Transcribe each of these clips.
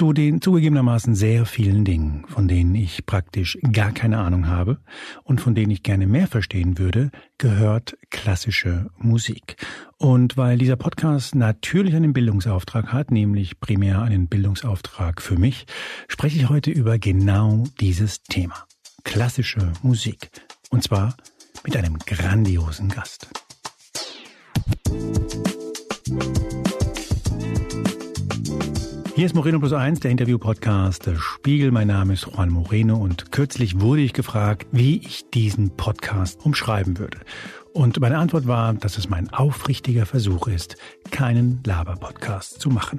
Zu den zugegebenermaßen sehr vielen Dingen, von denen ich praktisch gar keine Ahnung habe und von denen ich gerne mehr verstehen würde, gehört klassische Musik. Und weil dieser Podcast natürlich einen Bildungsauftrag hat, nämlich primär einen Bildungsauftrag für mich, spreche ich heute über genau dieses Thema. Klassische Musik. Und zwar mit einem grandiosen Gast. Hier ist Moreno Plus Eins, der Interview-Podcast der Spiegel. Mein Name ist Juan Moreno und kürzlich wurde ich gefragt, wie ich diesen Podcast umschreiben würde. Und meine Antwort war, dass es mein aufrichtiger Versuch ist, keinen Laber-Podcast zu machen.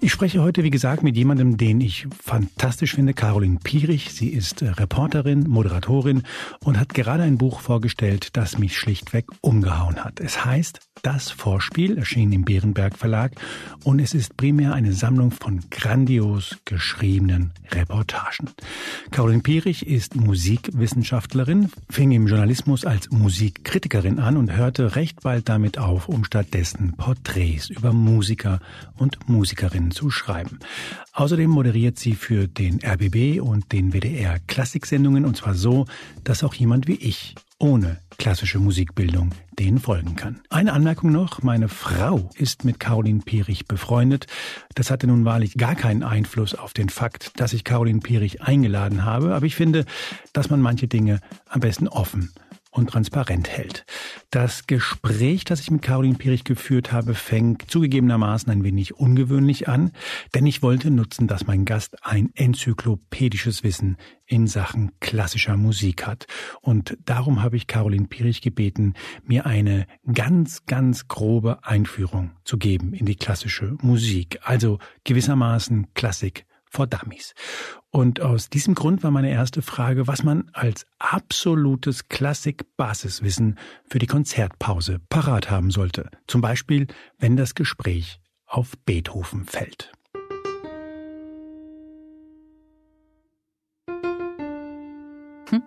Ich spreche heute, wie gesagt, mit jemandem, den ich fantastisch finde, Caroline Pierich. Sie ist Reporterin, Moderatorin und hat gerade ein Buch vorgestellt, das mich schlichtweg umgehauen hat. Es heißt Das Vorspiel, erschienen im Bärenberg Verlag und es ist primär eine Sammlung von grandios geschriebenen Reportagen. Caroline Pierich ist Musikwissenschaftlerin, fing im Journalismus als Musikkritikerin Kritikerin an und hörte recht bald damit auf, um stattdessen Porträts über Musiker und Musikerinnen zu schreiben. Außerdem moderiert sie für den RBB und den WDR Klassiksendungen und zwar so, dass auch jemand wie ich ohne klassische Musikbildung denen folgen kann. Eine Anmerkung noch, meine Frau ist mit Caroline Pierich befreundet. Das hatte nun wahrlich gar keinen Einfluss auf den Fakt, dass ich Caroline Pierich eingeladen habe, aber ich finde, dass man manche Dinge am besten offen und transparent hält. Das Gespräch, das ich mit Caroline Pirich geführt habe, fängt zugegebenermaßen ein wenig ungewöhnlich an, denn ich wollte nutzen, dass mein Gast ein enzyklopädisches Wissen in Sachen klassischer Musik hat. Und darum habe ich Caroline Pirich gebeten, mir eine ganz, ganz grobe Einführung zu geben in die klassische Musik. Also gewissermaßen Klassik for Dummies. Und aus diesem Grund war meine erste Frage, was man als absolutes Klassik-Basiswissen für die Konzertpause parat haben sollte. Zum Beispiel, wenn das Gespräch auf Beethoven fällt. Hm.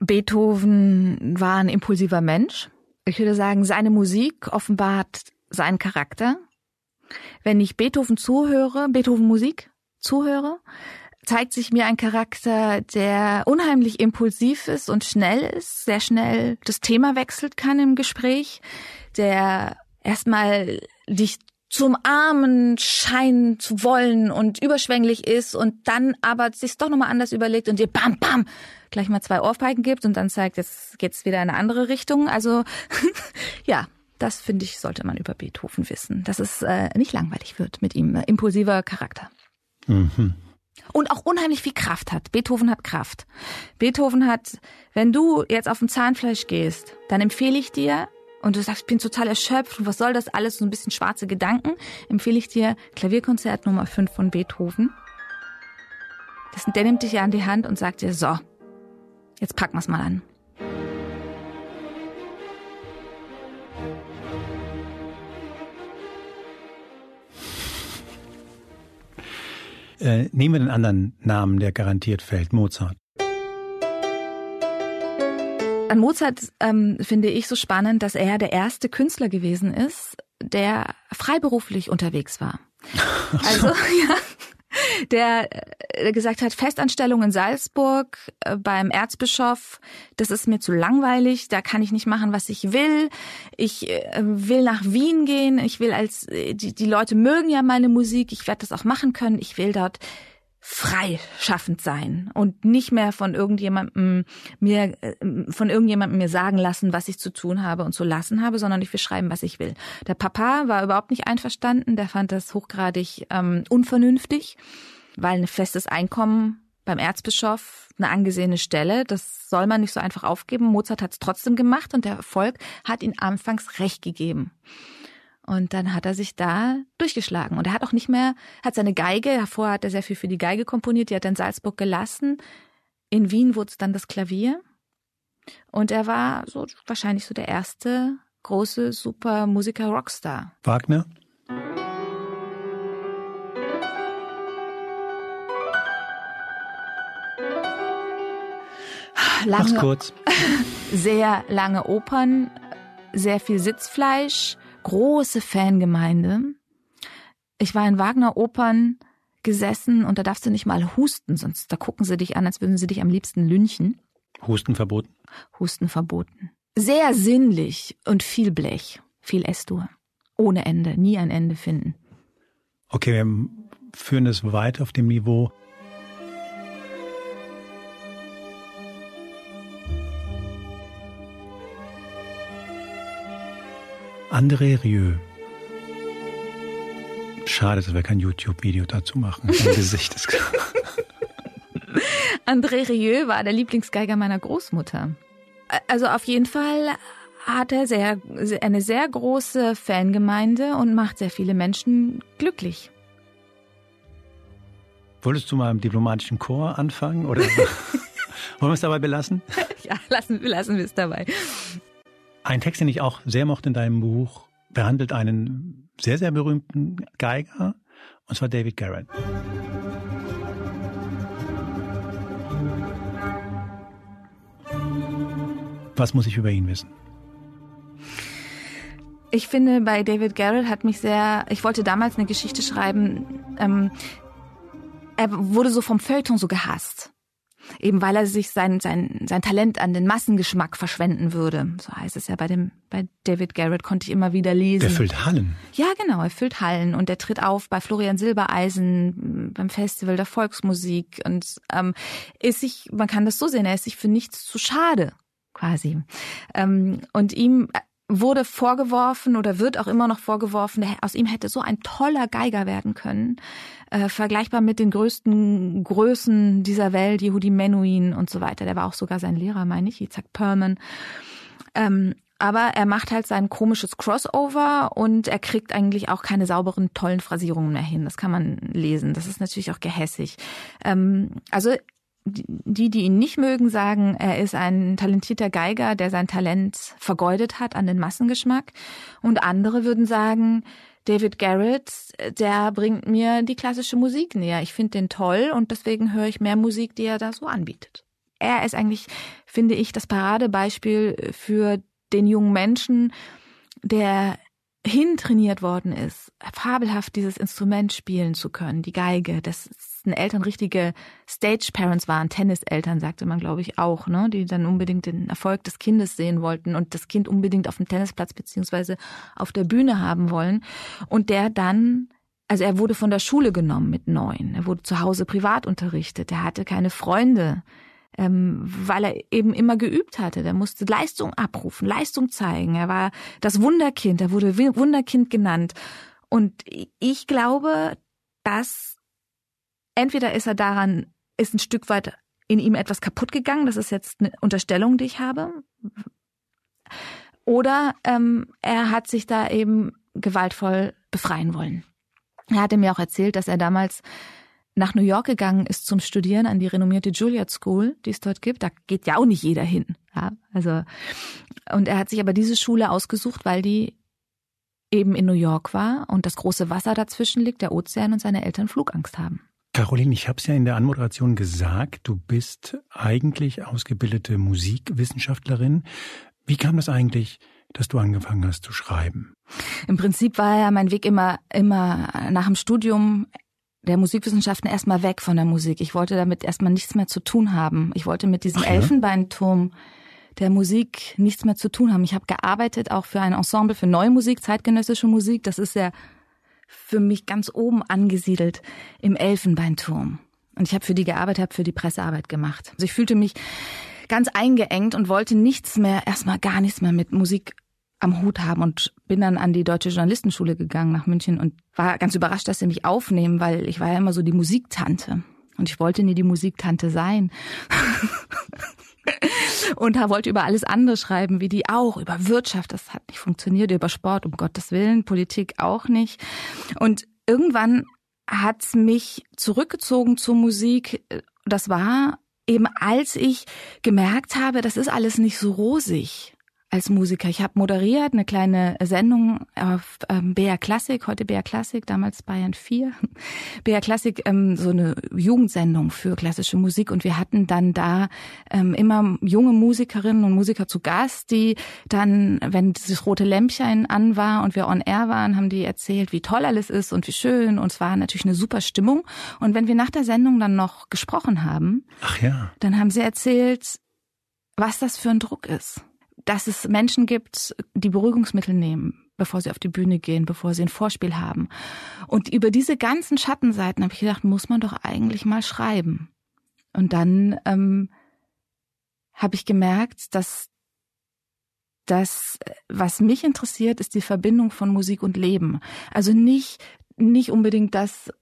Beethoven war ein impulsiver Mensch. Ich würde sagen, seine Musik offenbart seinen Charakter. Wenn ich Beethoven zuhöre, Beethoven Musik zuhöre, zeigt sich mir ein Charakter, der unheimlich impulsiv ist und schnell ist, sehr schnell das Thema wechselt kann im Gespräch, der erstmal dich zum Armen scheinen zu wollen und überschwänglich ist und dann aber sich doch nochmal anders überlegt und dir bam, bam, gleich mal zwei Ohrfeigen gibt und dann zeigt, jetzt geht's wieder in eine andere Richtung. Also ja, das finde ich, sollte man über Beethoven wissen, dass es äh, nicht langweilig wird mit ihm. Äh, impulsiver Charakter. Mhm. Und auch unheimlich viel Kraft hat. Beethoven hat Kraft. Beethoven hat, wenn du jetzt auf dem Zahnfleisch gehst, dann empfehle ich dir, und du sagst, ich bin total erschöpft und was soll das alles, so ein bisschen schwarze Gedanken, empfehle ich dir Klavierkonzert Nummer 5 von Beethoven. Das, der nimmt dich ja an die Hand und sagt dir, so, jetzt packen wir's mal an. Äh, nehmen wir den anderen Namen, der garantiert fällt, Mozart. An Mozart ähm, finde ich so spannend, dass er der erste Künstler gewesen ist, der freiberuflich unterwegs war. Also ja, der äh, gesagt hat, Festanstellung in Salzburg äh, beim Erzbischof, das ist mir zu langweilig, da kann ich nicht machen, was ich will. Ich äh, will nach Wien gehen, ich will als, die, die Leute mögen ja meine Musik, ich werde das auch machen können, ich will dort freischaffend sein und nicht mehr von irgendjemandem mir von irgendjemandem mir sagen lassen, was ich zu tun habe und zu lassen habe, sondern ich will schreiben, was ich will. Der Papa war überhaupt nicht einverstanden, der fand das hochgradig ähm, unvernünftig, weil ein festes Einkommen beim Erzbischof eine angesehene Stelle, das soll man nicht so einfach aufgeben. Mozart hat es trotzdem gemacht und der Erfolg hat ihn anfangs recht gegeben. Und dann hat er sich da durchgeschlagen. Und er hat auch nicht mehr, hat seine Geige, davor hat er sehr viel für die Geige komponiert, die hat er in Salzburg gelassen. In Wien wurde es dann das Klavier. Und er war so wahrscheinlich so der erste große super Musiker Rockstar. Wagner? Lange, Mach's kurz. sehr lange Opern, sehr viel Sitzfleisch, große Fangemeinde. Ich war in Wagner-Opern gesessen und da darfst du nicht mal husten, sonst da gucken sie dich an, als würden sie dich am liebsten lynchen. Husten verboten? Husten verboten. Sehr sinnlich und viel Blech, viel Estur. Ohne Ende, nie ein Ende finden. Okay, wir führen das weiter auf dem Niveau. André Rieu. Schade, dass wir kein YouTube-Video dazu machen. Sein Gesicht ist klar. André Rieu war der Lieblingsgeiger meiner Großmutter. Also auf jeden Fall hat er sehr, eine sehr große Fangemeinde und macht sehr viele Menschen glücklich. Wolltest du mal im diplomatischen Chor anfangen oder wollen wir es dabei belassen? Ja, lassen, lassen wir es dabei. Ein Text, den ich auch sehr mochte in deinem Buch, behandelt einen sehr, sehr berühmten Geiger, und zwar David Garrett. Was muss ich über ihn wissen? Ich finde, bei David Garrett hat mich sehr, ich wollte damals eine Geschichte schreiben, ähm, er wurde so vom Feuilleton so gehasst. Eben weil er sich sein, sein, sein Talent an den Massengeschmack verschwenden würde. So heißt es ja bei dem, bei David Garrett konnte ich immer wieder lesen. Der füllt Hallen. Ja, genau, er füllt Hallen und er tritt auf bei Florian Silbereisen beim Festival der Volksmusik und ähm, ist sich, man kann das so sehen, er ist sich für nichts zu schade quasi. Ähm, und ihm wurde vorgeworfen oder wird auch immer noch vorgeworfen, aus ihm hätte so ein toller Geiger werden können, äh, vergleichbar mit den größten Größen dieser Welt, Yehudi Menuhin und so weiter. Der war auch sogar sein Lehrer, meine ich, Isaac Perman. Ähm, aber er macht halt sein komisches Crossover und er kriegt eigentlich auch keine sauberen, tollen Phrasierungen mehr hin. Das kann man lesen. Das ist natürlich auch gehässig. Ähm, also die, die ihn nicht mögen, sagen, er ist ein talentierter Geiger, der sein Talent vergeudet hat an den Massengeschmack. Und andere würden sagen, David Garrett, der bringt mir die klassische Musik näher. Ich finde den toll und deswegen höre ich mehr Musik, die er da so anbietet. Er ist eigentlich, finde ich, das Paradebeispiel für den jungen Menschen, der hintrainiert worden ist, fabelhaft dieses Instrument spielen zu können, die Geige, dass Eltern richtige Stage-Parents waren, Tenniseltern, sagte man, glaube ich, auch, ne, die dann unbedingt den Erfolg des Kindes sehen wollten und das Kind unbedingt auf dem Tennisplatz beziehungsweise auf der Bühne haben wollen. Und der dann also er wurde von der Schule genommen mit neun. Er wurde zu Hause privat unterrichtet. Er hatte keine Freunde ähm, weil er eben immer geübt hatte. Der musste Leistung abrufen, Leistung zeigen. Er war das Wunderkind, er wurde Wunderkind genannt. Und ich glaube, dass entweder ist er daran, ist ein Stück weit in ihm etwas kaputt gegangen, das ist jetzt eine Unterstellung, die ich habe. Oder ähm, er hat sich da eben gewaltvoll befreien wollen. Er hatte mir auch erzählt, dass er damals nach New York gegangen ist zum Studieren an die renommierte Juilliard School, die es dort gibt. Da geht ja auch nicht jeder hin. Ja, also und er hat sich aber diese Schule ausgesucht, weil die eben in New York war und das große Wasser dazwischen liegt, der Ozean und seine Eltern Flugangst haben. Caroline, ich habe es ja in der Anmoderation gesagt, du bist eigentlich ausgebildete Musikwissenschaftlerin. Wie kam das eigentlich, dass du angefangen hast zu schreiben? Im Prinzip war ja mein Weg immer, immer nach dem Studium der Musikwissenschaften erstmal weg von der Musik. Ich wollte damit erstmal nichts mehr zu tun haben. Ich wollte mit diesem Ach, ja? Elfenbeinturm der Musik nichts mehr zu tun haben. Ich habe gearbeitet auch für ein Ensemble für neue Musik, zeitgenössische Musik. Das ist ja für mich ganz oben angesiedelt im Elfenbeinturm. Und ich habe für die gearbeitet, habe für die Pressearbeit gemacht. Also ich fühlte mich ganz eingeengt und wollte nichts mehr, erstmal gar nichts mehr mit Musik am Hut haben und bin dann an die Deutsche Journalistenschule gegangen nach München und war ganz überrascht, dass sie mich aufnehmen, weil ich war ja immer so die Musiktante und ich wollte nie die Musiktante sein. und wollte über alles andere schreiben, wie die auch, über Wirtschaft, das hat nicht funktioniert, über Sport, um Gottes Willen, Politik auch nicht. Und irgendwann hat's mich zurückgezogen zur Musik. Das war eben, als ich gemerkt habe, das ist alles nicht so rosig. Als Musiker. Ich habe moderiert eine kleine Sendung auf ähm, BR Klassik, heute BR Klassik, damals Bayern 4. BR Klassik, ähm, so eine Jugendsendung für klassische Musik und wir hatten dann da ähm, immer junge Musikerinnen und Musiker zu Gast, die dann, wenn dieses rote Lämpchen an war und wir on air waren, haben die erzählt, wie toll alles ist und wie schön und es war natürlich eine super Stimmung und wenn wir nach der Sendung dann noch gesprochen haben, Ach ja. dann haben sie erzählt, was das für ein Druck ist dass es Menschen gibt, die Beruhigungsmittel nehmen, bevor sie auf die Bühne gehen, bevor sie ein Vorspiel haben. Und über diese ganzen Schattenseiten habe ich gedacht, muss man doch eigentlich mal schreiben. Und dann ähm, habe ich gemerkt, dass das, was mich interessiert, ist die Verbindung von Musik und Leben. Also nicht nicht unbedingt das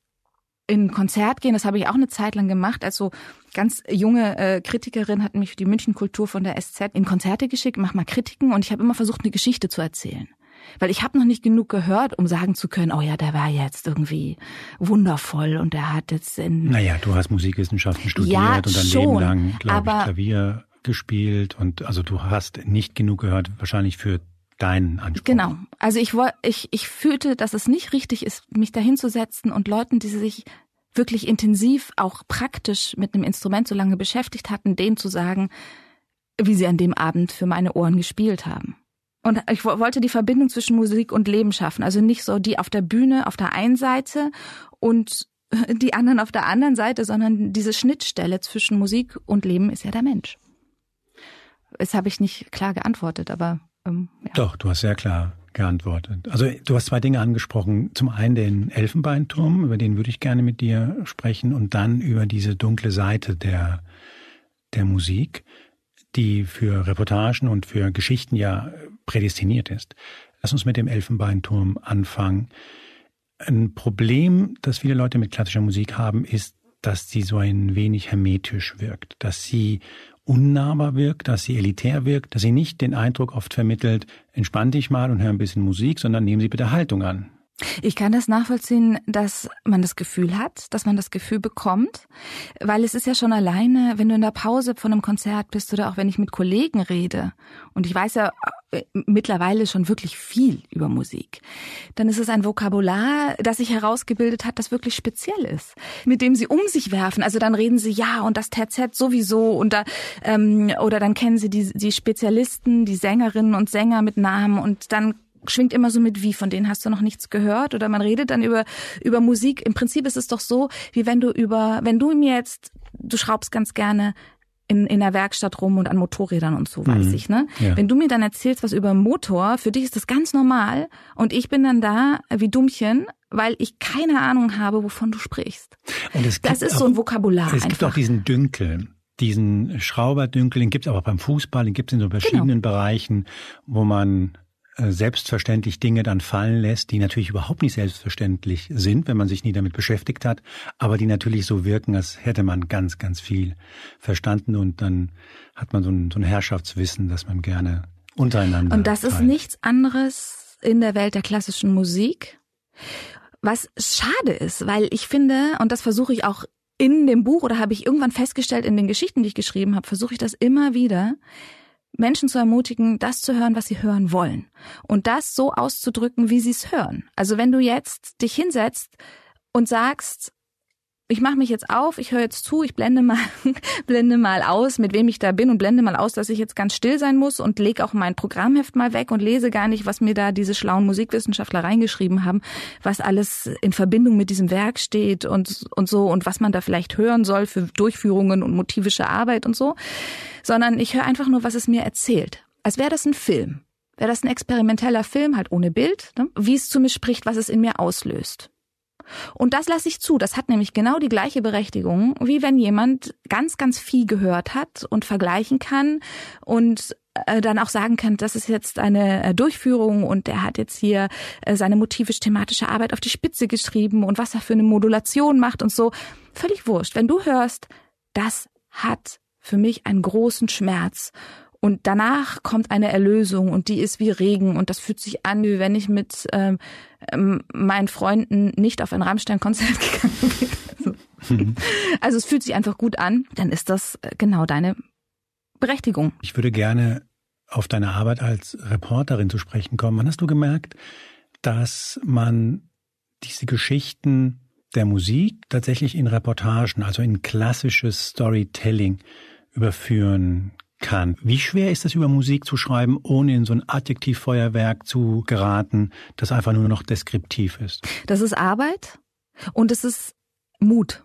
in Konzert gehen, das habe ich auch eine Zeit lang gemacht. Also ganz junge äh, Kritikerin hat mich für die Münchenkultur von der SZ in Konzerte geschickt, mach mal Kritiken und ich habe immer versucht, eine Geschichte zu erzählen. Weil ich habe noch nicht genug gehört, um sagen zu können, oh ja, der war jetzt irgendwie wundervoll und der hat jetzt in... Naja, du hast Musikwissenschaften studiert ja, und dein schon, Leben lang, glaube ich, Klavier gespielt und also du hast nicht genug gehört, wahrscheinlich für deinen Anspruch. Genau. Also ich, ich, ich fühlte, dass es nicht richtig ist, mich dahinzusetzen und Leuten, die sich wirklich intensiv, auch praktisch mit einem Instrument so lange beschäftigt hatten, denen zu sagen, wie sie an dem Abend für meine Ohren gespielt haben. Und ich wollte die Verbindung zwischen Musik und Leben schaffen. Also nicht so die auf der Bühne auf der einen Seite und die anderen auf der anderen Seite, sondern diese Schnittstelle zwischen Musik und Leben ist ja der Mensch. Das habe ich nicht klar geantwortet, aber ähm, ja. Doch, du hast sehr klar geantwortet. Also du hast zwei Dinge angesprochen. Zum einen den Elfenbeinturm, über den würde ich gerne mit dir sprechen, und dann über diese dunkle Seite der, der Musik, die für Reportagen und für Geschichten ja prädestiniert ist. Lass uns mit dem Elfenbeinturm anfangen. Ein Problem, das viele Leute mit klassischer Musik haben, ist, dass sie so ein wenig hermetisch wirkt, dass sie unnahbar wirkt, dass sie elitär wirkt, dass sie nicht den Eindruck oft vermittelt, entspann dich mal und hör ein bisschen Musik, sondern nehmen Sie bitte Haltung an. Ich kann das nachvollziehen, dass man das Gefühl hat, dass man das Gefühl bekommt, weil es ist ja schon alleine, wenn du in der Pause von einem Konzert bist oder auch wenn ich mit Kollegen rede und ich weiß ja mittlerweile schon wirklich viel über Musik, dann ist es ein Vokabular, das sich herausgebildet hat, das wirklich speziell ist, mit dem sie um sich werfen. Also dann reden sie ja und das Terzett sowieso und da ähm, oder dann kennen sie die, die Spezialisten, die Sängerinnen und Sänger mit Namen und dann schwingt immer so mit wie, von denen hast du noch nichts gehört oder man redet dann über, über Musik. Im Prinzip ist es doch so, wie wenn du über, wenn du mir jetzt, du schraubst ganz gerne in, in der Werkstatt rum und an Motorrädern und so, weiß mhm. ich, ne? Ja. Wenn du mir dann erzählst was über Motor, für dich ist das ganz normal und ich bin dann da wie Dummchen, weil ich keine Ahnung habe, wovon du sprichst. Und es das ist auch, so ein Vokabular. Es einfach. gibt auch diesen Dünkel diesen Schrauberdünkel, den gibt es aber beim Fußball, den gibt es in so verschiedenen genau. Bereichen, wo man selbstverständlich Dinge dann fallen lässt, die natürlich überhaupt nicht selbstverständlich sind, wenn man sich nie damit beschäftigt hat, aber die natürlich so wirken, als hätte man ganz, ganz viel verstanden und dann hat man so ein, so ein Herrschaftswissen, das man gerne untereinander. Und das teilt. ist nichts anderes in der Welt der klassischen Musik. Was schade ist, weil ich finde, und das versuche ich auch in dem Buch oder habe ich irgendwann festgestellt in den Geschichten, die ich geschrieben habe, versuche ich das immer wieder, Menschen zu ermutigen, das zu hören, was sie hören wollen. Und das so auszudrücken, wie sie es hören. Also wenn du jetzt dich hinsetzt und sagst, ich mache mich jetzt auf, ich höre jetzt zu, ich blende mal, blende mal aus, mit wem ich da bin und blende mal aus, dass ich jetzt ganz still sein muss und lege auch mein Programmheft mal weg und lese gar nicht, was mir da diese schlauen Musikwissenschaftler reingeschrieben haben, was alles in Verbindung mit diesem Werk steht und, und so und was man da vielleicht hören soll für Durchführungen und motivische Arbeit und so, sondern ich höre einfach nur, was es mir erzählt. Als wäre das ein Film. Wäre das ein experimenteller Film, halt ohne Bild, ne? wie es zu mir spricht, was es in mir auslöst. Und das lasse ich zu. Das hat nämlich genau die gleiche Berechtigung, wie wenn jemand ganz, ganz viel gehört hat und vergleichen kann und äh, dann auch sagen kann, das ist jetzt eine äh, Durchführung und er hat jetzt hier äh, seine motivisch-thematische Arbeit auf die Spitze geschrieben und was er für eine Modulation macht und so. Völlig wurscht. Wenn du hörst, das hat für mich einen großen Schmerz und danach kommt eine Erlösung und die ist wie Regen und das fühlt sich an, wie wenn ich mit ähm, ähm meinen Freunden nicht auf ein Rammstein-Konzert gegangen bin. Also, also es fühlt sich einfach gut an, dann ist das äh, genau deine Berechtigung. Ich würde gerne auf deine Arbeit als Reporterin zu sprechen kommen. Wann hast du gemerkt, dass man diese Geschichten der Musik tatsächlich in Reportagen, also in klassisches Storytelling überführen kann. Wie schwer ist es, über Musik zu schreiben, ohne in so ein Adjektivfeuerwerk zu geraten, das einfach nur noch deskriptiv ist? Das ist Arbeit und es ist Mut.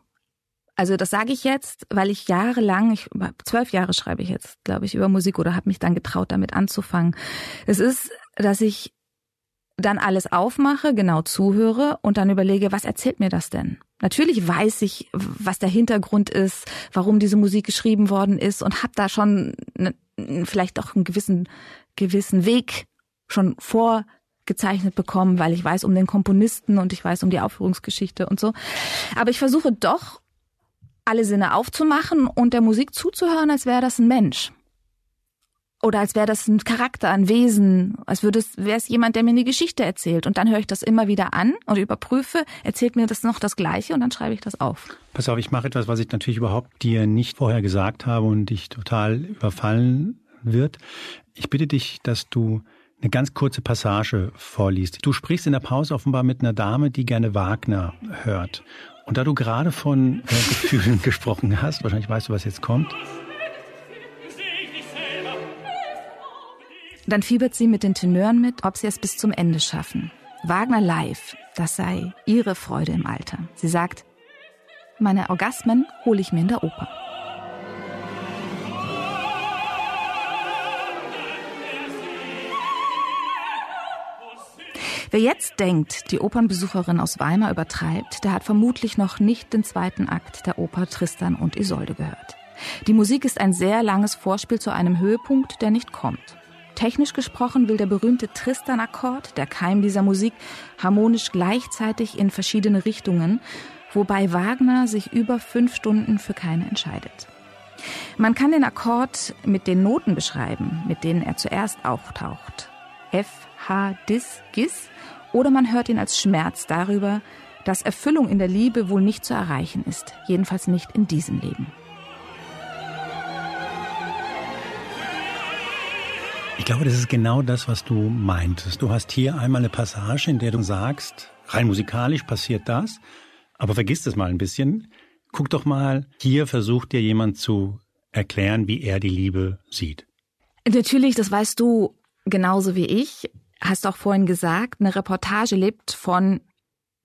Also das sage ich jetzt, weil ich jahrelang, ich, zwölf Jahre schreibe ich jetzt, glaube ich, über Musik oder habe mich dann getraut, damit anzufangen. Es ist, dass ich dann alles aufmache, genau zuhöre und dann überlege, was erzählt mir das denn? Natürlich weiß ich, was der Hintergrund ist, warum diese Musik geschrieben worden ist und habe da schon ne, vielleicht auch einen gewissen gewissen Weg schon vorgezeichnet bekommen, weil ich weiß um den Komponisten und ich weiß um die Aufführungsgeschichte und so. Aber ich versuche doch alle Sinne aufzumachen und der Musik zuzuhören, als wäre das ein Mensch oder als wäre das ein Charakter, ein Wesen, als würde es, wäre es jemand, der mir eine Geschichte erzählt. Und dann höre ich das immer wieder an und überprüfe, erzählt mir das noch das Gleiche und dann schreibe ich das auf. Pass auf, ich mache etwas, was ich natürlich überhaupt dir nicht vorher gesagt habe und dich total überfallen wird. Ich bitte dich, dass du eine ganz kurze Passage vorliest. Du sprichst in der Pause offenbar mit einer Dame, die gerne Wagner hört. Und da du gerade von äh, Gefühlen gesprochen hast, wahrscheinlich weißt du, was jetzt kommt. Dann fiebert sie mit den Tenören mit, ob sie es bis zum Ende schaffen. Wagner live, das sei ihre Freude im Alter. Sie sagt, meine Orgasmen hole ich mir in der Oper. Wer jetzt denkt, die Opernbesucherin aus Weimar übertreibt, der hat vermutlich noch nicht den zweiten Akt der Oper Tristan und Isolde gehört. Die Musik ist ein sehr langes Vorspiel zu einem Höhepunkt, der nicht kommt. Technisch gesprochen will der berühmte Tristan-Akkord, der Keim dieser Musik, harmonisch gleichzeitig in verschiedene Richtungen, wobei Wagner sich über fünf Stunden für keine entscheidet. Man kann den Akkord mit den Noten beschreiben, mit denen er zuerst auftaucht. F, H, Dis, Gis, oder man hört ihn als Schmerz darüber, dass Erfüllung in der Liebe wohl nicht zu erreichen ist, jedenfalls nicht in diesem Leben. Ich glaube, das ist genau das, was du meintest. Du hast hier einmal eine Passage, in der du sagst, rein musikalisch passiert das, aber vergiss das mal ein bisschen. Guck doch mal, hier versucht dir jemand zu erklären, wie er die Liebe sieht. Natürlich, das weißt du genauso wie ich. Hast auch vorhin gesagt, eine Reportage lebt von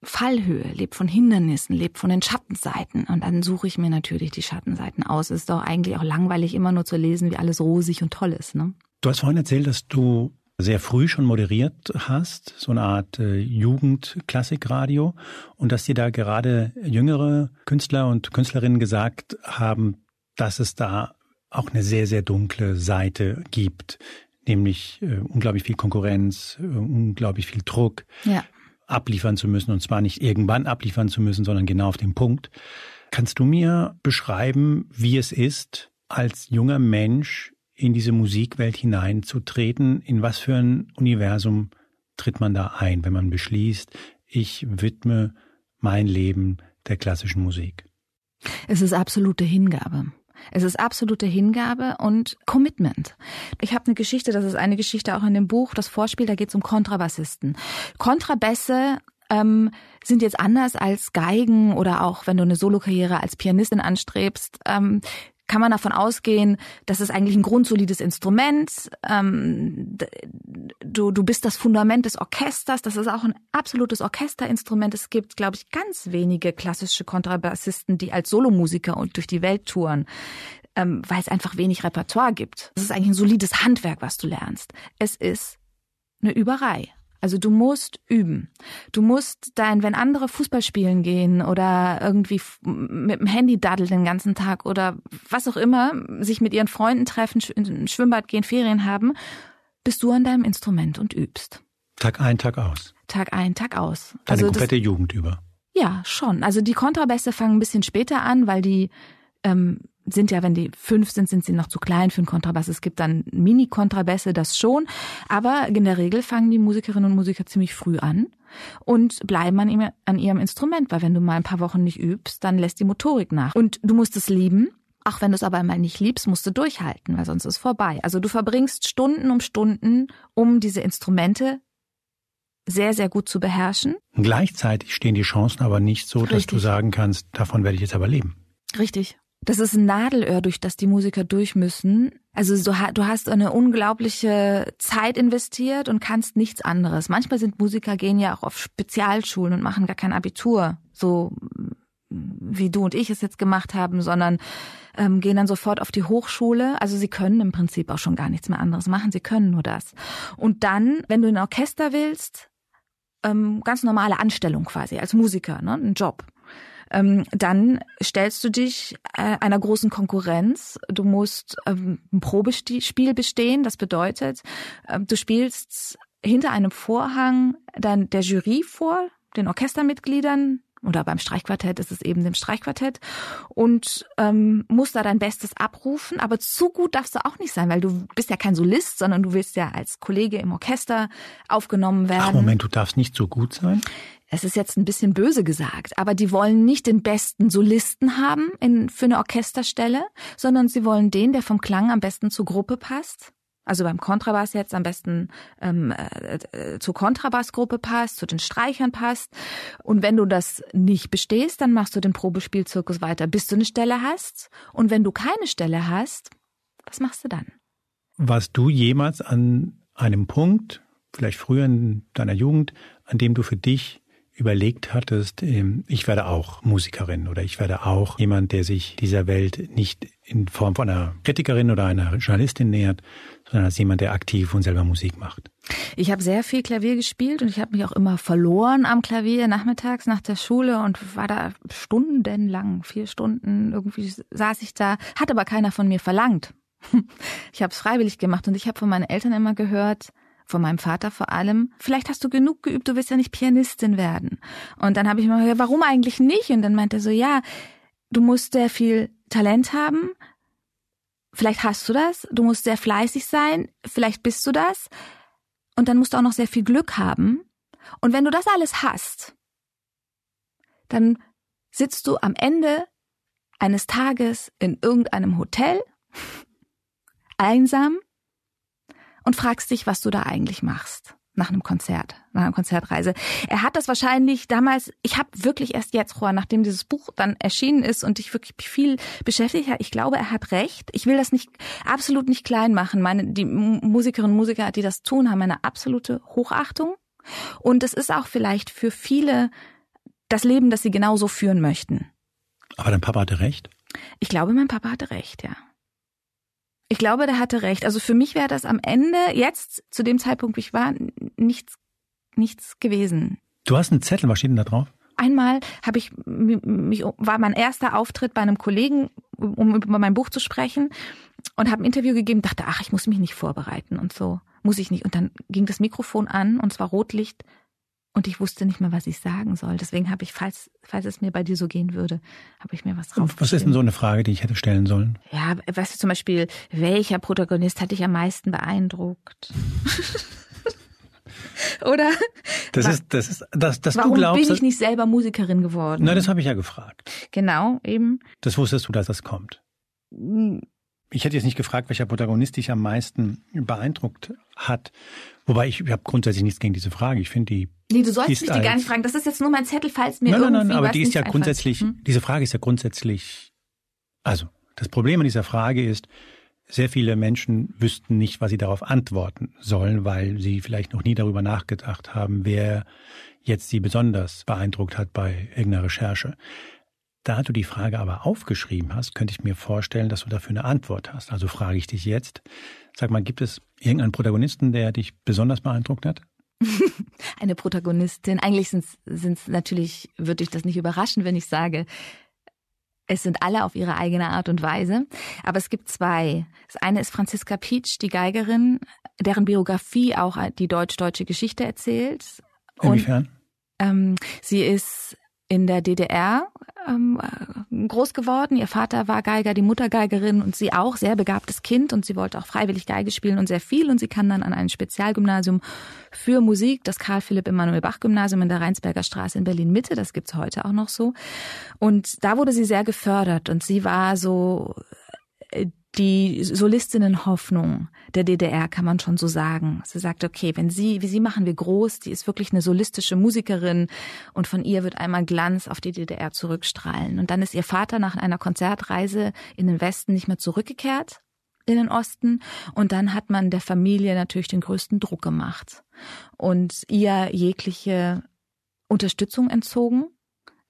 Fallhöhe, lebt von Hindernissen, lebt von den Schattenseiten. Und dann suche ich mir natürlich die Schattenseiten aus. Ist doch eigentlich auch langweilig, immer nur zu lesen, wie alles rosig und toll ist, ne? Du hast vorhin erzählt, dass du sehr früh schon moderiert hast, so eine Art äh, Jugendklassikradio und dass dir da gerade jüngere Künstler und Künstlerinnen gesagt haben, dass es da auch eine sehr, sehr dunkle Seite gibt, nämlich äh, unglaublich viel Konkurrenz, äh, unglaublich viel Druck, ja. Abliefern zu müssen und zwar nicht irgendwann abliefern zu müssen, sondern genau auf den Punkt. Kannst du mir beschreiben, wie es ist, als junger Mensch in diese Musikwelt hineinzutreten? In was für ein Universum tritt man da ein, wenn man beschließt, ich widme mein Leben der klassischen Musik? Es ist absolute Hingabe. Es ist absolute Hingabe und Commitment. Ich habe eine Geschichte, das ist eine Geschichte auch in dem Buch, das Vorspiel, da geht es um Kontrabassisten. Kontrabässe ähm, sind jetzt anders als Geigen oder auch wenn du eine Solokarriere als Pianistin anstrebst, ähm, kann man davon ausgehen, das ist eigentlich ein grundsolides Instrument. Ähm, du, du bist das Fundament des Orchesters. Das ist auch ein absolutes Orchesterinstrument. Es gibt, glaube ich, ganz wenige klassische Kontrabassisten, die als Solomusiker und durch die Welt touren. Ähm, weil es einfach wenig Repertoire gibt. Es ist eigentlich ein solides Handwerk, was du lernst. Es ist eine Überei. Also du musst üben. Du musst dein, wenn andere Fußball spielen gehen oder irgendwie mit dem Handy daddeln den ganzen Tag oder was auch immer, sich mit ihren Freunden treffen, in Schwimmbad gehen, Ferien haben, bist du an deinem Instrument und übst. Tag ein, Tag aus. Tag ein, Tag aus. Deine also komplette das, Jugend über. Ja, schon. Also die Kontrabässe fangen ein bisschen später an, weil die ähm, sind ja, wenn die fünf sind, sind sie noch zu klein für einen Kontrabass. Es gibt dann Mini-Kontrabässe, das schon. Aber in der Regel fangen die Musikerinnen und Musiker ziemlich früh an und bleiben an, ihm, an ihrem Instrument, weil wenn du mal ein paar Wochen nicht übst, dann lässt die Motorik nach. Und du musst es lieben, Ach, wenn du es aber mal nicht liebst, musst du durchhalten, weil sonst ist es vorbei. Also du verbringst Stunden um Stunden, um diese Instrumente sehr, sehr gut zu beherrschen. Gleichzeitig stehen die Chancen aber nicht so, dass du sagen kannst, davon werde ich jetzt aber leben. Richtig. Das ist ein Nadelöhr, durch das die Musiker durch müssen. Also du, hast eine unglaubliche Zeit investiert und kannst nichts anderes. Manchmal sind Musiker gehen ja auch auf Spezialschulen und machen gar kein Abitur, so wie du und ich es jetzt gemacht haben, sondern ähm, gehen dann sofort auf die Hochschule. Also sie können im Prinzip auch schon gar nichts mehr anderes machen. Sie können nur das. Und dann, wenn du ein Orchester willst, ähm, ganz normale Anstellung quasi als Musiker, ne, ein Job ähm, dann stellst du dich äh, einer großen Konkurrenz. Du musst ähm, ein Probespiel bestehen. Das bedeutet, äh, du spielst hinter einem Vorhang dann der Jury vor, den Orchestermitgliedern, oder beim Streichquartett ist es eben dem Streichquartett und ähm, musst da dein Bestes abrufen, aber zu gut darfst du auch nicht sein, weil du bist ja kein Solist, sondern du willst ja als Kollege im Orchester aufgenommen werden. Ach Moment, du darfst nicht so gut sein? Es ist jetzt ein bisschen böse gesagt, aber die wollen nicht den besten Solisten haben in, für eine Orchesterstelle, sondern sie wollen den, der vom Klang am besten zur Gruppe passt. Also beim Kontrabass jetzt am besten ähm, äh, äh, zur Kontrabassgruppe passt, zu den Streichern passt. Und wenn du das nicht bestehst, dann machst du den Probespielzirkus weiter, bis du eine Stelle hast. Und wenn du keine Stelle hast, was machst du dann? Warst du jemals an einem Punkt, vielleicht früher in deiner Jugend, an dem du für dich überlegt hattest, ähm, ich werde auch Musikerin oder ich werde auch jemand, der sich dieser Welt nicht in Form von einer Kritikerin oder einer Journalistin nähert, sondern als jemand, der aktiv und selber Musik macht. Ich habe sehr viel Klavier gespielt und ich habe mich auch immer verloren am Klavier nachmittags nach der Schule und war da stundenlang, vier Stunden irgendwie saß ich da, hat aber keiner von mir verlangt. Ich habe es freiwillig gemacht und ich habe von meinen Eltern immer gehört, von meinem Vater vor allem, vielleicht hast du genug geübt, du willst ja nicht Pianistin werden. Und dann habe ich mir gesagt, warum eigentlich nicht? Und dann meinte er so, ja, du musst sehr viel Talent haben, vielleicht hast du das, du musst sehr fleißig sein, vielleicht bist du das. Und dann musst du auch noch sehr viel Glück haben. Und wenn du das alles hast, dann sitzt du am Ende eines Tages in irgendeinem Hotel, einsam, und fragst dich, was du da eigentlich machst nach einem Konzert, nach einer Konzertreise. Er hat das wahrscheinlich damals, ich habe wirklich erst jetzt, Juan, nachdem dieses Buch dann erschienen ist und ich wirklich viel beschäftigt habe, ich glaube, er hat recht. Ich will das nicht absolut nicht klein machen. Meine die Musikerinnen und Musiker, die das tun, haben eine absolute Hochachtung und es ist auch vielleicht für viele das Leben, das sie genauso führen möchten. Aber dein Papa hatte recht? Ich glaube, mein Papa hatte recht, ja. Ich glaube, der hatte recht. Also für mich wäre das am Ende jetzt, zu dem Zeitpunkt, wie ich war, nichts, nichts gewesen. Du hast einen Zettel, was steht denn da drauf? Einmal habe ich mich war mein erster Auftritt bei einem Kollegen, um über mein Buch zu sprechen und habe ein Interview gegeben, dachte, ach, ich muss mich nicht vorbereiten und so muss ich nicht. Und dann ging das Mikrofon an und zwar Rotlicht und ich wusste nicht mehr, was ich sagen soll. Deswegen habe ich, falls, falls es mir bei dir so gehen würde, habe ich mir was drauf. Was ist denn so eine Frage, die ich hätte stellen sollen? Ja, weißt du zum Beispiel, welcher Protagonist hat dich am meisten beeindruckt? Oder? Das ist, das ist, das, das Warum du glaubst. bin ich nicht selber Musikerin geworden? Na, das habe ich ja gefragt. Genau, eben. Das wusstest du, dass das kommt. Ich hätte jetzt nicht gefragt, welcher Protagonist dich am meisten beeindruckt hat. Wobei ich, ich habe grundsätzlich nichts gegen diese Frage. Ich finde die. Nee, du sollst mich die gar nicht fragen. Das ist jetzt nur mein Zettel, falls mir nein, irgendwie Nein, nein, aber die ist ja einfach. grundsätzlich, hm? diese Frage ist ja grundsätzlich, also das Problem an dieser Frage ist, sehr viele Menschen wüssten nicht, was sie darauf antworten sollen, weil sie vielleicht noch nie darüber nachgedacht haben, wer jetzt sie besonders beeindruckt hat bei irgendeiner Recherche. Da du die Frage aber aufgeschrieben hast, könnte ich mir vorstellen, dass du dafür eine Antwort hast. Also frage ich dich jetzt, sag mal, gibt es irgendeinen Protagonisten, der dich besonders beeindruckt hat? Eine Protagonistin. Eigentlich sind es natürlich, würde ich das nicht überraschen, wenn ich sage, es sind alle auf ihre eigene Art und Weise. Aber es gibt zwei. Das eine ist Franziska Pietsch, die Geigerin, deren Biografie auch die deutsch-deutsche Geschichte erzählt. Inwiefern? Und, ähm, sie ist in der DDR ähm, groß geworden. Ihr Vater war Geiger, die Mutter Geigerin und sie auch, sehr begabtes Kind und sie wollte auch freiwillig Geige spielen und sehr viel und sie kann dann an ein Spezialgymnasium für Musik, das Karl Philipp Emanuel Bach Gymnasium in der Rheinsberger Straße in Berlin Mitte, das gibt's heute auch noch so. Und da wurde sie sehr gefördert und sie war so die Solistinnenhoffnung der DDR, kann man schon so sagen. Sie sagt, okay, wenn sie, wie sie machen wir groß, die ist wirklich eine solistische Musikerin und von ihr wird einmal Glanz auf die DDR zurückstrahlen. Und dann ist ihr Vater nach einer Konzertreise in den Westen nicht mehr zurückgekehrt in den Osten und dann hat man der Familie natürlich den größten Druck gemacht und ihr jegliche Unterstützung entzogen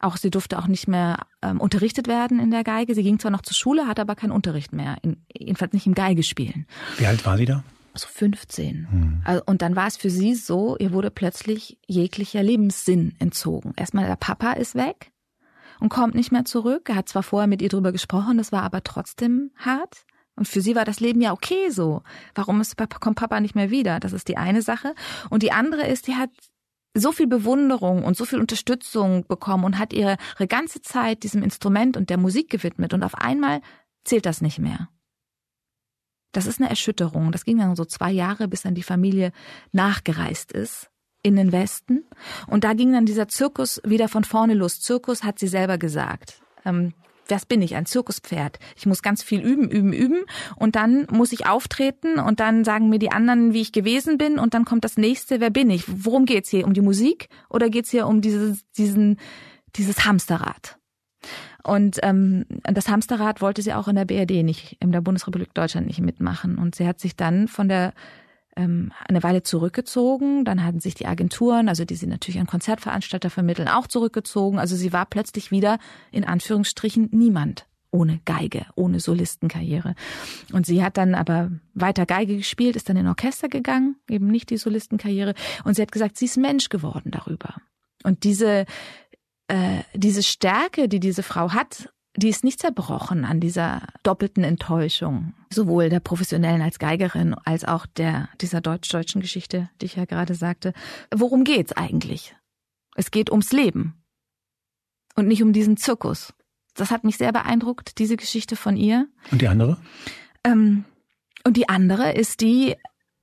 auch sie durfte auch nicht mehr ähm, unterrichtet werden in der Geige. Sie ging zwar noch zur Schule, hatte aber keinen Unterricht mehr, in, jedenfalls nicht im Geigespielen. Wie alt war sie da? So 15. Hm. Also, und dann war es für sie so, ihr wurde plötzlich jeglicher Lebenssinn entzogen. Erstmal der Papa ist weg und kommt nicht mehr zurück. Er hat zwar vorher mit ihr drüber gesprochen, das war aber trotzdem hart. Und für sie war das Leben ja okay so. Warum ist, kommt Papa nicht mehr wieder? Das ist die eine Sache. Und die andere ist, die hat so viel Bewunderung und so viel Unterstützung bekommen und hat ihre, ihre ganze Zeit diesem Instrument und der Musik gewidmet und auf einmal zählt das nicht mehr. Das ist eine Erschütterung. Das ging dann so zwei Jahre, bis dann die Familie nachgereist ist in den Westen. Und da ging dann dieser Zirkus wieder von vorne los. Zirkus hat sie selber gesagt. Ähm, das bin ich, ein Zirkuspferd. Ich muss ganz viel üben, üben, üben und dann muss ich auftreten und dann sagen mir die anderen, wie ich gewesen bin und dann kommt das nächste, wer bin ich? Worum geht's hier? Um die Musik oder geht's hier um dieses, diesen, dieses Hamsterrad? Und ähm, das Hamsterrad wollte sie auch in der BRD nicht, in der Bundesrepublik Deutschland nicht mitmachen. Und sie hat sich dann von der ähm, eine Weile zurückgezogen. Dann hatten sich die Agenturen, also die sie natürlich an Konzertveranstalter vermitteln, auch zurückgezogen. Also sie war plötzlich wieder in Anführungsstrichen niemand ohne Geige, ohne Solistenkarriere. Und sie hat dann aber weiter Geige gespielt, ist dann in Orchester gegangen, eben nicht die Solistenkarriere. Und sie hat gesagt, sie ist Mensch geworden darüber. Und diese, äh, diese Stärke, die diese Frau hat, die ist nicht zerbrochen an dieser doppelten Enttäuschung, sowohl der professionellen als Geigerin als auch der dieser deutsch-deutschen Geschichte, die ich ja gerade sagte. Worum geht's eigentlich? Es geht ums Leben und nicht um diesen Zirkus. Das hat mich sehr beeindruckt, diese Geschichte von ihr. Und die andere? Ähm, und die andere ist die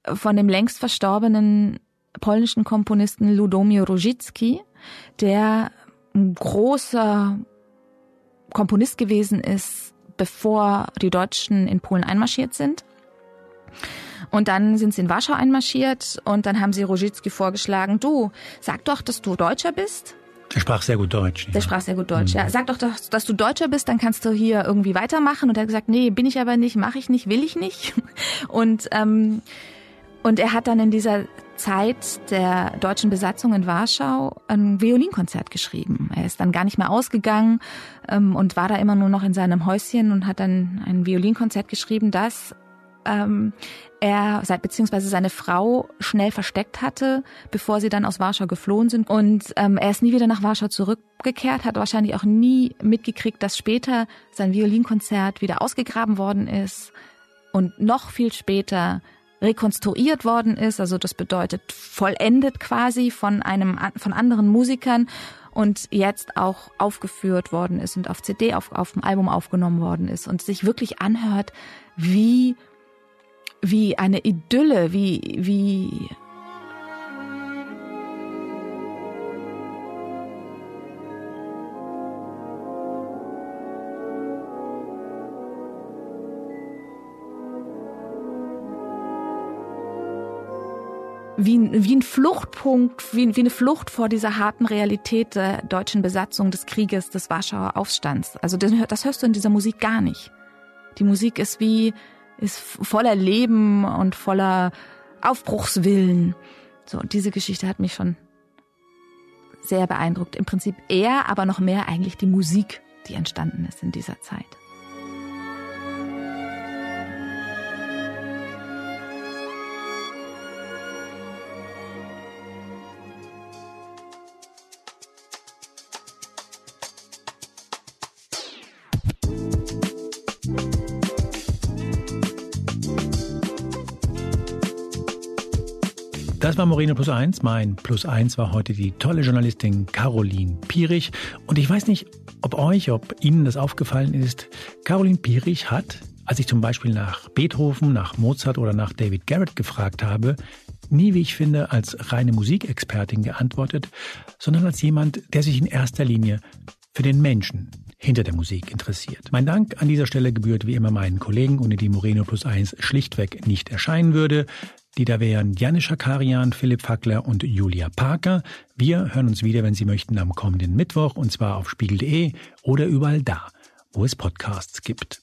von dem längst verstorbenen polnischen Komponisten Ludomir Ruzicki, der ein großer Komponist gewesen ist, bevor die Deutschen in Polen einmarschiert sind. Und dann sind sie in Warschau einmarschiert und dann haben sie Rojicki vorgeschlagen, du, sag doch, dass du Deutscher bist. Er sprach sehr gut Deutsch. Ja. Der sprach sehr gut Deutsch, mhm. ja. Sag doch, dass, dass, du Deutscher bist, dann kannst du hier irgendwie weitermachen. Und er hat gesagt, nee, bin ich aber nicht, mache ich nicht, will ich nicht. Und, ähm, und er hat dann in dieser Zeit der deutschen Besatzung in Warschau ein Violinkonzert geschrieben. Er ist dann gar nicht mehr ausgegangen ähm, und war da immer nur noch in seinem Häuschen und hat dann ein Violinkonzert geschrieben, das ähm, er beziehungsweise seine Frau schnell versteckt hatte, bevor sie dann aus Warschau geflohen sind. Und ähm, er ist nie wieder nach Warschau zurückgekehrt, hat wahrscheinlich auch nie mitgekriegt, dass später sein Violinkonzert wieder ausgegraben worden ist und noch viel später rekonstruiert worden ist, also das bedeutet vollendet quasi von einem von anderen Musikern und jetzt auch aufgeführt worden ist und auf CD auf, auf dem Album aufgenommen worden ist und sich wirklich anhört wie wie eine Idylle, wie wie wie, wie ein Fluchtpunkt, wie, wie eine Flucht vor dieser harten Realität der deutschen Besatzung, des Krieges, des Warschauer Aufstands. Also das, das hörst du in dieser Musik gar nicht. Die Musik ist wie, ist voller Leben und voller Aufbruchswillen. So, und diese Geschichte hat mich schon sehr beeindruckt. Im Prinzip eher, aber noch mehr eigentlich die Musik, die entstanden ist in dieser Zeit. Das war Moreno Plus Eins. Mein Plus Eins war heute die tolle Journalistin Caroline Pierich. Und ich weiß nicht, ob euch, ob Ihnen das aufgefallen ist. Caroline Pierich hat, als ich zum Beispiel nach Beethoven, nach Mozart oder nach David Garrett gefragt habe, nie, wie ich finde, als reine Musikexpertin geantwortet, sondern als jemand, der sich in erster Linie für den Menschen hinter der Musik interessiert. Mein Dank an dieser Stelle gebührt wie immer meinen Kollegen, ohne die Moreno Plus 1 schlichtweg nicht erscheinen würde. Die da wären Janis Schakarian, Philipp Fackler und Julia Parker. Wir hören uns wieder, wenn Sie möchten, am kommenden Mittwoch und zwar auf spiegel.de oder überall da, wo es Podcasts gibt.